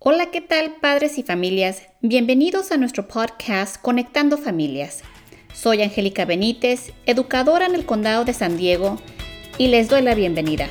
Hola, ¿qué tal padres y familias? Bienvenidos a nuestro podcast Conectando Familias. Soy Angélica Benítez, educadora en el Condado de San Diego, y les doy la bienvenida.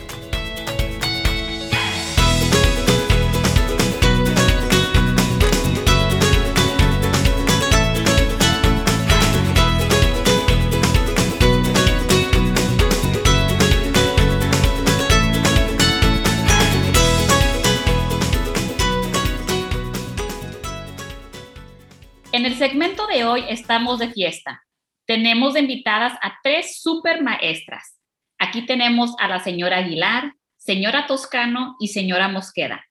En el segmento de hoy estamos de fiesta. Tenemos invitadas a tres super maestras. Aquí tenemos a la señora Aguilar, señora Toscano y señora Mosqueda.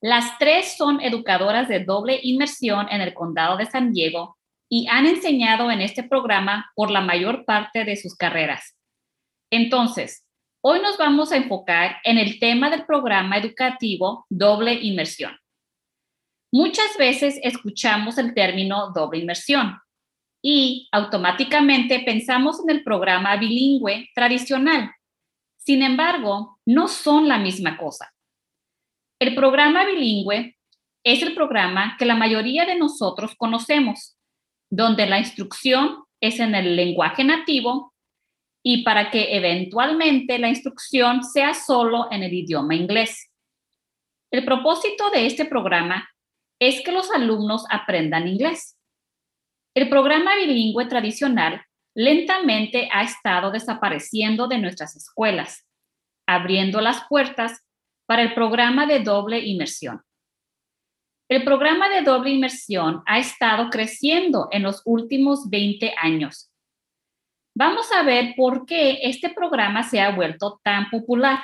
Las tres son educadoras de doble inmersión en el condado de San Diego y han enseñado en este programa por la mayor parte de sus carreras. Entonces, hoy nos vamos a enfocar en el tema del programa educativo doble inmersión. Muchas veces escuchamos el término doble inmersión y automáticamente pensamos en el programa bilingüe tradicional. Sin embargo, no son la misma cosa. El programa bilingüe es el programa que la mayoría de nosotros conocemos, donde la instrucción es en el lenguaje nativo y para que eventualmente la instrucción sea solo en el idioma inglés. El propósito de este programa es que los alumnos aprendan inglés. El programa bilingüe tradicional lentamente ha estado desapareciendo de nuestras escuelas, abriendo las puertas para el programa de doble inmersión. El programa de doble inmersión ha estado creciendo en los últimos 20 años. Vamos a ver por qué este programa se ha vuelto tan popular.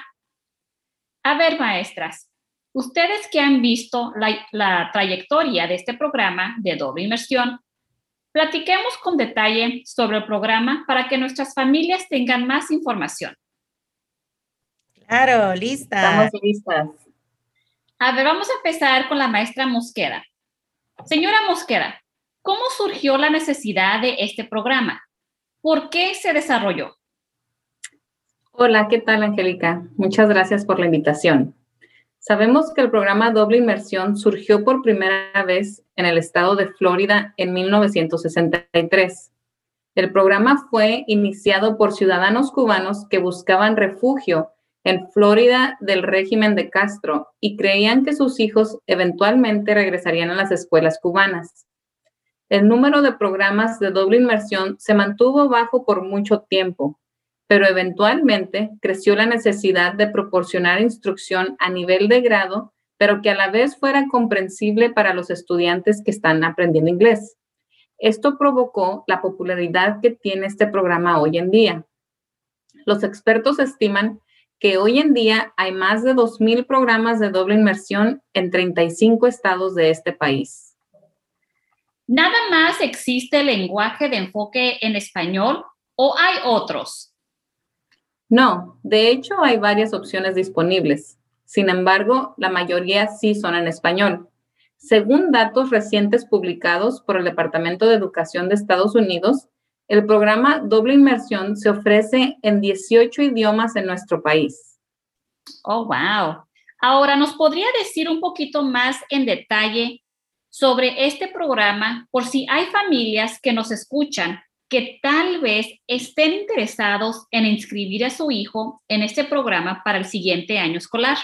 A ver, maestras, Ustedes que han visto la, trayectoria de este programa de doble inmersión, platiquemos con detalle sobre el programa para que nuestras familias tengan más información. Claro, lista. Estamos listas. A ver, vamos a empezar con la maestra Mosqueda. Señora Mosqueda, ¿cómo surgió la necesidad de este programa? ¿Por qué se desarrolló? Hola, ¿qué tal, Angélica? Muchas gracias por la invitación. Sabemos que el programa Doble Inmersión surgió por primera vez en el estado de Florida en 1963. El programa fue iniciado por ciudadanos cubanos que buscaban refugio en Florida del régimen de Castro y creían que sus hijos eventualmente regresarían a las escuelas cubanas. El número de programas de doble inmersión se mantuvo bajo por mucho tiempo, pero eventualmente creció la necesidad de proporcionar instrucción a nivel de grado, pero que a la vez fuera comprensible para los estudiantes que están aprendiendo inglés. Esto provocó la popularidad que tiene este programa hoy en día. Los expertos estiman que hoy en día hay más de 2.000 programas de doble inmersión en 35 estados de este país. ¿Nada más existe el lenguaje de enfoque en español o hay otros? No, de hecho hay varias opciones disponibles. Sin embargo, la mayoría sí son en español. Según datos recientes publicados por el Departamento de Educación de Estados Unidos, el programa Doble Inmersión se ofrece en 18 idiomas en nuestro país. Oh, wow. Ahora, ¿nos podría decir un poquito más en detalle sobre este programa por si hay familias que nos escuchan que tal vez estén interesados en inscribir a su hijo en este programa para el siguiente año escolar.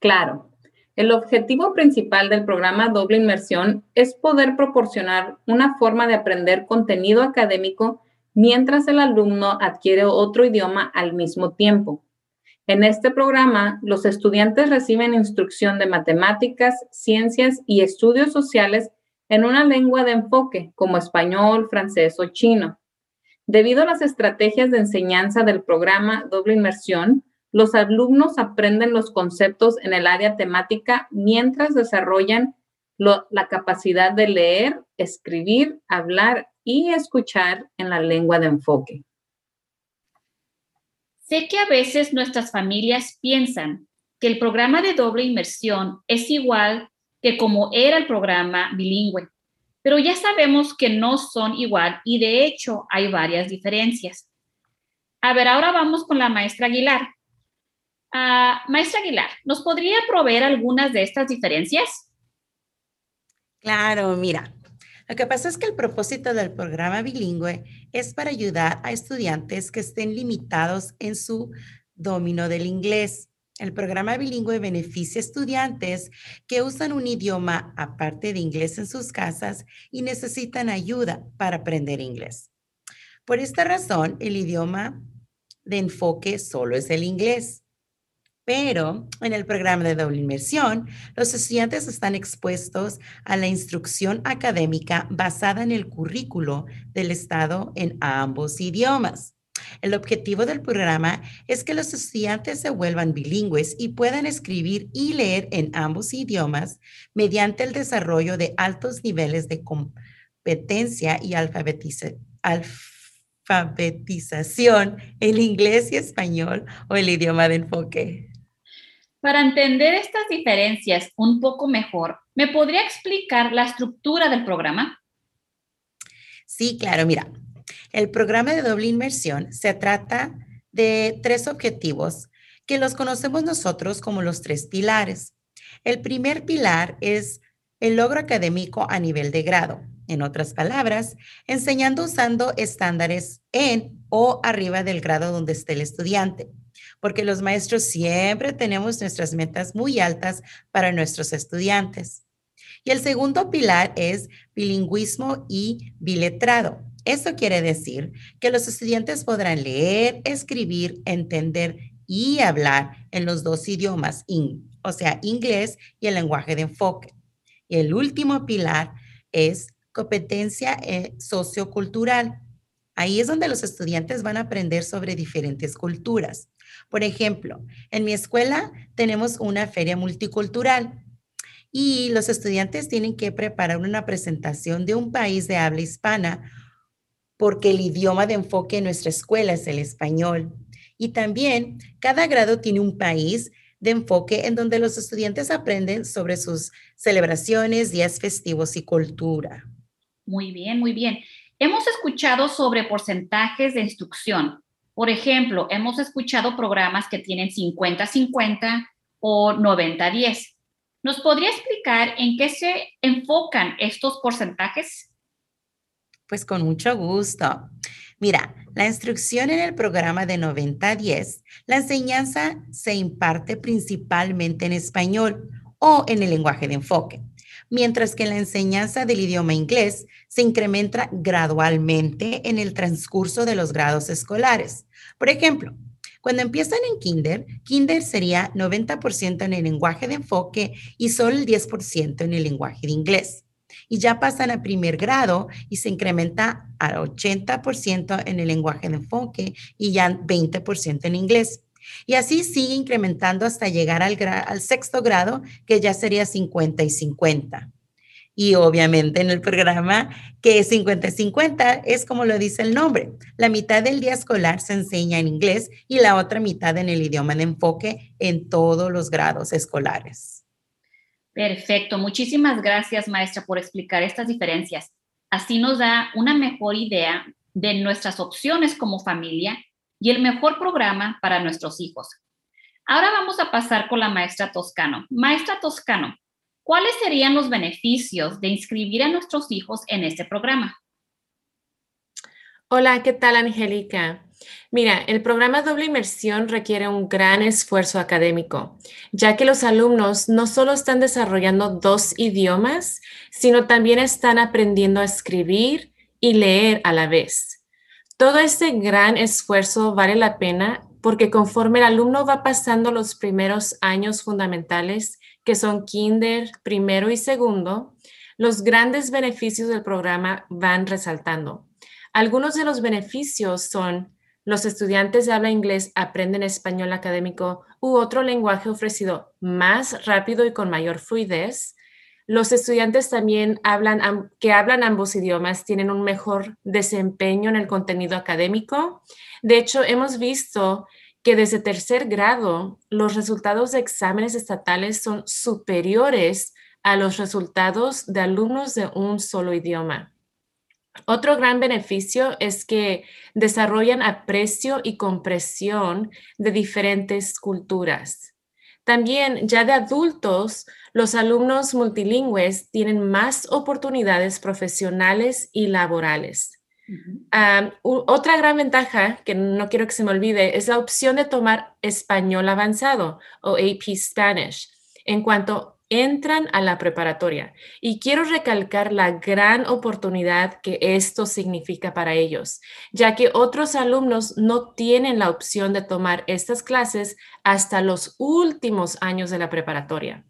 Claro, el objetivo principal del programa Doble Inmersión es poder proporcionar una forma de aprender contenido académico mientras el alumno adquiere otro idioma al mismo tiempo. En este programa, los estudiantes reciben instrucción de matemáticas, ciencias y estudios sociales en una lengua de enfoque como español, francés o chino. Debido a las estrategias de enseñanza del programa Doble Inmersión, los alumnos aprenden los conceptos en el área temática mientras desarrollan la capacidad de leer, escribir, hablar y escuchar en la lengua de enfoque. Sé que a veces nuestras familias piensan que el programa de doble inmersión es igual que como era el programa bilingüe. Pero ya sabemos que no son igual y de hecho hay varias diferencias. A ver, ahora vamos con la maestra Aguilar. Ah, maestra Aguilar, ¿nos podría proveer algunas de estas diferencias? Claro, mira, lo que pasa es que el propósito del programa bilingüe es para ayudar a estudiantes que estén limitados en su dominio del inglés. El programa bilingüe beneficia estudiantes que usan un idioma aparte de inglés en sus casas y necesitan ayuda para aprender inglés. Por esta razón, el idioma de enfoque solo es el inglés. Pero en el programa de doble inmersión, los estudiantes están expuestos a la instrucción académica basada en el currículo del Estado en ambos idiomas. El objetivo del programa es que los estudiantes se vuelvan bilingües y puedan escribir y leer en ambos idiomas mediante el desarrollo de altos niveles de competencia y alfabetización alfabetización, el inglés y español o el idioma de enfoque. Para entender estas diferencias un poco mejor, ¿me podría explicar la estructura del programa? Sí, claro, mira, el programa de doble inmersión se trata de tres objetivos que los conocemos nosotros como los tres pilares. El primer pilar es el logro académico a nivel de grado. En otras palabras, enseñando usando estándares en o arriba del grado donde esté el estudiante, porque los maestros siempre tenemos nuestras metas muy altas para nuestros estudiantes. Y el segundo pilar es bilingüismo y biletrado. Eso quiere decir que los estudiantes podrán leer, escribir, entender y hablar en los dos idiomas, o sea, inglés y el lenguaje de enfoque. Y el último pilar es competencia eh, sociocultural. Ahí es donde los estudiantes van a aprender sobre diferentes culturas. Por ejemplo, en mi escuela tenemos una feria multicultural y los estudiantes tienen que preparar una presentación de un país de habla hispana porque el idioma de enfoque en nuestra escuela es el español. Y también cada grado tiene un país de enfoque en donde los estudiantes aprenden sobre sus celebraciones, días festivos y cultura. Muy bien, muy bien. Hemos escuchado sobre porcentajes de instrucción. Por ejemplo, hemos escuchado programas que tienen 50-50 o 90-10. ¿Nos podría explicar en qué se enfocan estos porcentajes? Pues con mucho gusto. Mira, la instrucción en el programa de 90-10, la enseñanza se imparte principalmente en español o en el lenguaje de enfoque mientras que la enseñanza del idioma inglés se incrementa gradualmente en el transcurso de los grados escolares. Por ejemplo, cuando empiezan en kinder, kinder sería 90% en el lenguaje de enfoque y solo el 10% en el lenguaje de inglés. Y ya pasan a primer grado y se incrementa al 80% en el lenguaje de enfoque y ya 20% en inglés. Y así sigue incrementando hasta llegar al, al sexto grado, que ya sería 50 y 50. Y obviamente en el programa que es 50-50 es como lo dice el nombre. La mitad del día escolar se enseña en inglés y la otra mitad en el idioma de enfoque en todos los grados escolares. Perfecto. Muchísimas gracias, maestra, por explicar estas diferencias. Así nos da una mejor idea de nuestras opciones como familia y el mejor programa para nuestros hijos. Ahora vamos a pasar con la maestra Toscano. Maestra Toscano, ¿cuáles serían los beneficios de inscribir a nuestros hijos en este programa? Hola, ¿qué tal, Angélica? Mira, el programa doble inmersión requiere un gran esfuerzo académico, ya que los alumnos no solo están desarrollando dos idiomas, sino también están aprendiendo a escribir y leer a la vez. Todo este gran esfuerzo vale la pena porque conforme el alumno va pasando los primeros años fundamentales, que son kinder, primero y segundo, los grandes beneficios del programa van resaltando. Algunos de los beneficios son los estudiantes de habla inglés aprenden español académico u otro lenguaje ofrecido más rápido y con mayor fluidez. Los estudiantes también que hablan ambos idiomas tienen un mejor desempeño en el contenido académico. De hecho, hemos visto que desde tercer grado los resultados de exámenes estatales son superiores a los resultados de alumnos de un solo idioma. Otro gran beneficio es que desarrollan aprecio y comprensión de diferentes culturas. También ya de adultos, los alumnos multilingües tienen más oportunidades profesionales y laborales. otra gran ventaja, que no quiero que se me olvide, es la opción de tomar español avanzado o AP Spanish en cuanto entran a la preparatoria. Y quiero recalcar la gran oportunidad que esto significa para ellos, ya que otros alumnos no tienen la opción de tomar estas clases hasta los últimos años de la preparatoria.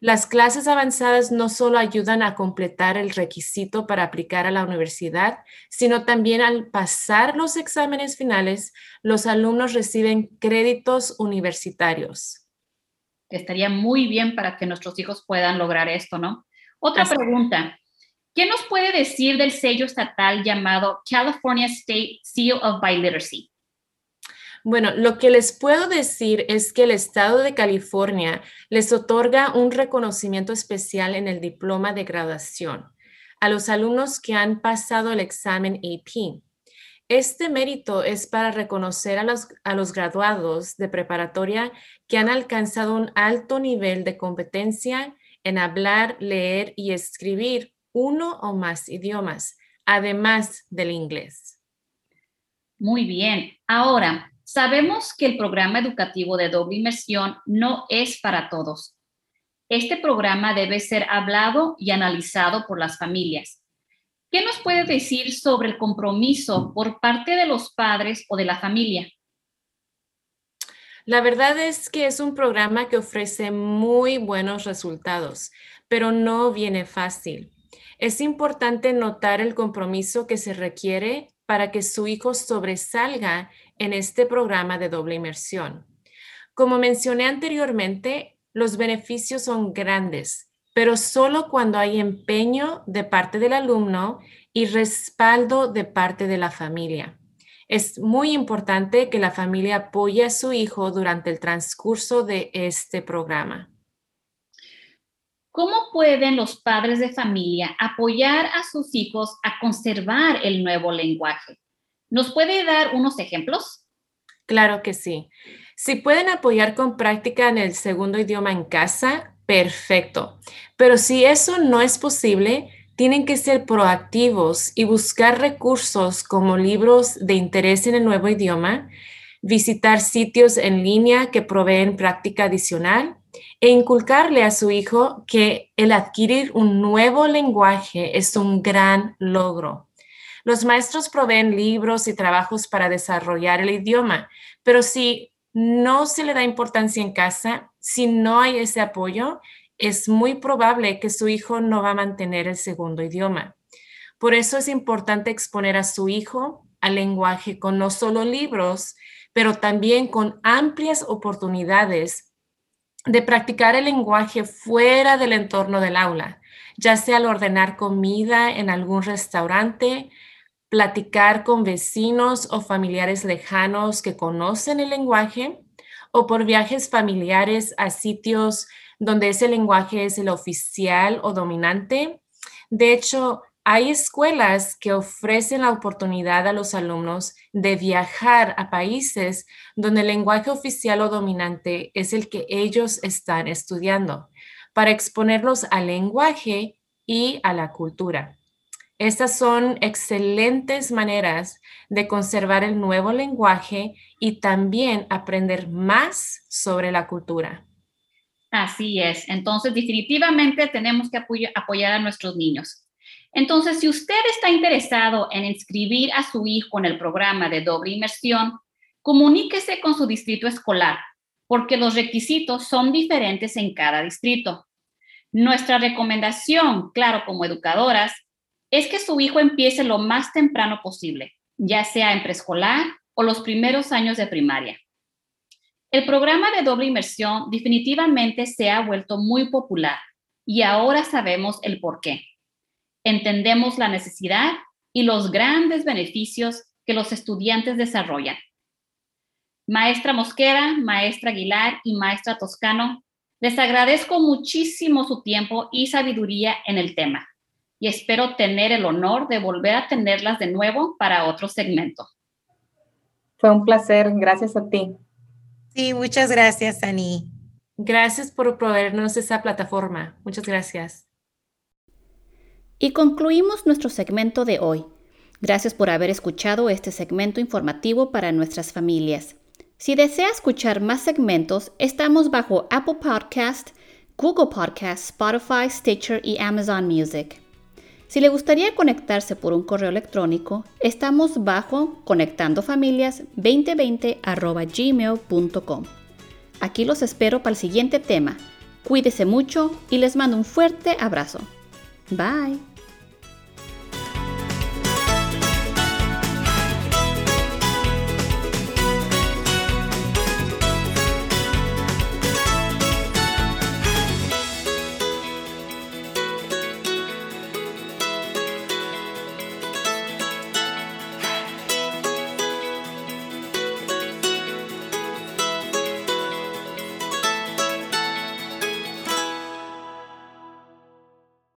Las clases avanzadas no solo ayudan a completar el requisito para aplicar a la universidad, sino también al pasar los exámenes finales, los alumnos reciben créditos universitarios estaría muy bien para que nuestros hijos puedan lograr esto, ¿no? Otra pregunta. ¿Qué nos puede decir del sello estatal llamado California State Seal of Biliteracy? Bueno, lo que les puedo decir es que el estado de California les otorga un reconocimiento especial en el diploma de graduación a los alumnos que han pasado el examen AP. Este mérito es para reconocer a los, a los graduados de preparatoria que han alcanzado un alto nivel de competencia en hablar, leer y escribir uno o más idiomas, además del inglés. Muy bien. Ahora, sabemos que el programa educativo de doble inmersión no es para todos. Este programa debe ser hablado y analizado por las familias ¿Qué nos puede decir sobre el compromiso por parte de los padres o de la familia? La verdad es que es un programa que ofrece muy buenos resultados, pero no viene fácil. Es importante notar el compromiso que se requiere para que su hijo sobresalga en este programa de doble inmersión. Como mencioné anteriormente, los beneficios son grandes pero solo cuando hay empeño de parte del alumno y respaldo de parte de la familia. Es muy importante que la familia apoye a su hijo durante el transcurso de este programa. ¿Cómo pueden los padres de familia apoyar a sus hijos a conservar el nuevo lenguaje? ¿Nos puede dar unos ejemplos? Claro que sí. Si pueden apoyar con práctica en el segundo idioma en casa, perfecto. Pero si eso no es posible, tienen que ser proactivos y buscar recursos como libros de interés en el nuevo idioma, visitar sitios en línea que proveen práctica adicional e inculcarle a su hijo que el adquirir un nuevo lenguaje es un gran logro. Los maestros proveen libros y trabajos para desarrollar el idioma, pero si no se le da importancia en casa, si no hay ese apoyo, es muy probable que su hijo no va a mantener el segundo idioma. Por eso es importante exponer a su hijo al lenguaje con no solo libros, pero también con amplias oportunidades de practicar el lenguaje fuera del entorno del aula, ya sea al ordenar comida en algún restaurante, platicar con vecinos o familiares lejanos que conocen el lenguaje o por viajes familiares a sitios donde ese lenguaje es el oficial o dominante. De hecho, hay escuelas que ofrecen la oportunidad a los alumnos de viajar a países donde el lenguaje oficial o dominante es el que ellos están estudiando para exponerlos al lenguaje y a la cultura. Estas son excelentes maneras de conservar el nuevo lenguaje y también aprender más sobre la cultura. Así es. Entonces, definitivamente tenemos que apoyar a nuestros niños. Entonces, si usted está interesado en inscribir a su hijo en el programa de doble inmersión, comuníquese con su distrito escolar, porque los requisitos son diferentes en cada distrito. Nuestra recomendación, claro, como educadoras, es que su hijo empiece lo más temprano posible, ya sea en preescolar o los primeros años de primaria. El programa de doble inmersión definitivamente se ha vuelto muy popular y ahora sabemos el por qué. Entendemos la necesidad y los grandes beneficios que los estudiantes desarrollan. Maestra Mosquera, maestra Aguilar y maestra Toscano, les agradezco muchísimo su tiempo y sabiduría en el tema. Y espero tener el honor de volver a tenerlas de nuevo para otro segmento. Fue un placer, gracias a ti. Sí, muchas gracias, Ani. Gracias por proveernos esa plataforma. Muchas gracias. Y concluimos nuestro segmento de hoy. Gracias por haber escuchado este segmento informativo para nuestras familias. Si desea escuchar más segmentos, estamos bajo Apple Podcast, Google Podcast, Spotify, Stitcher y Amazon Music. Si le gustaría conectarse por un correo electrónico, estamos bajo conectandofamilias2020 Aquí los espero para el siguiente tema. Cuídese mucho y les mando un fuerte abrazo. Bye.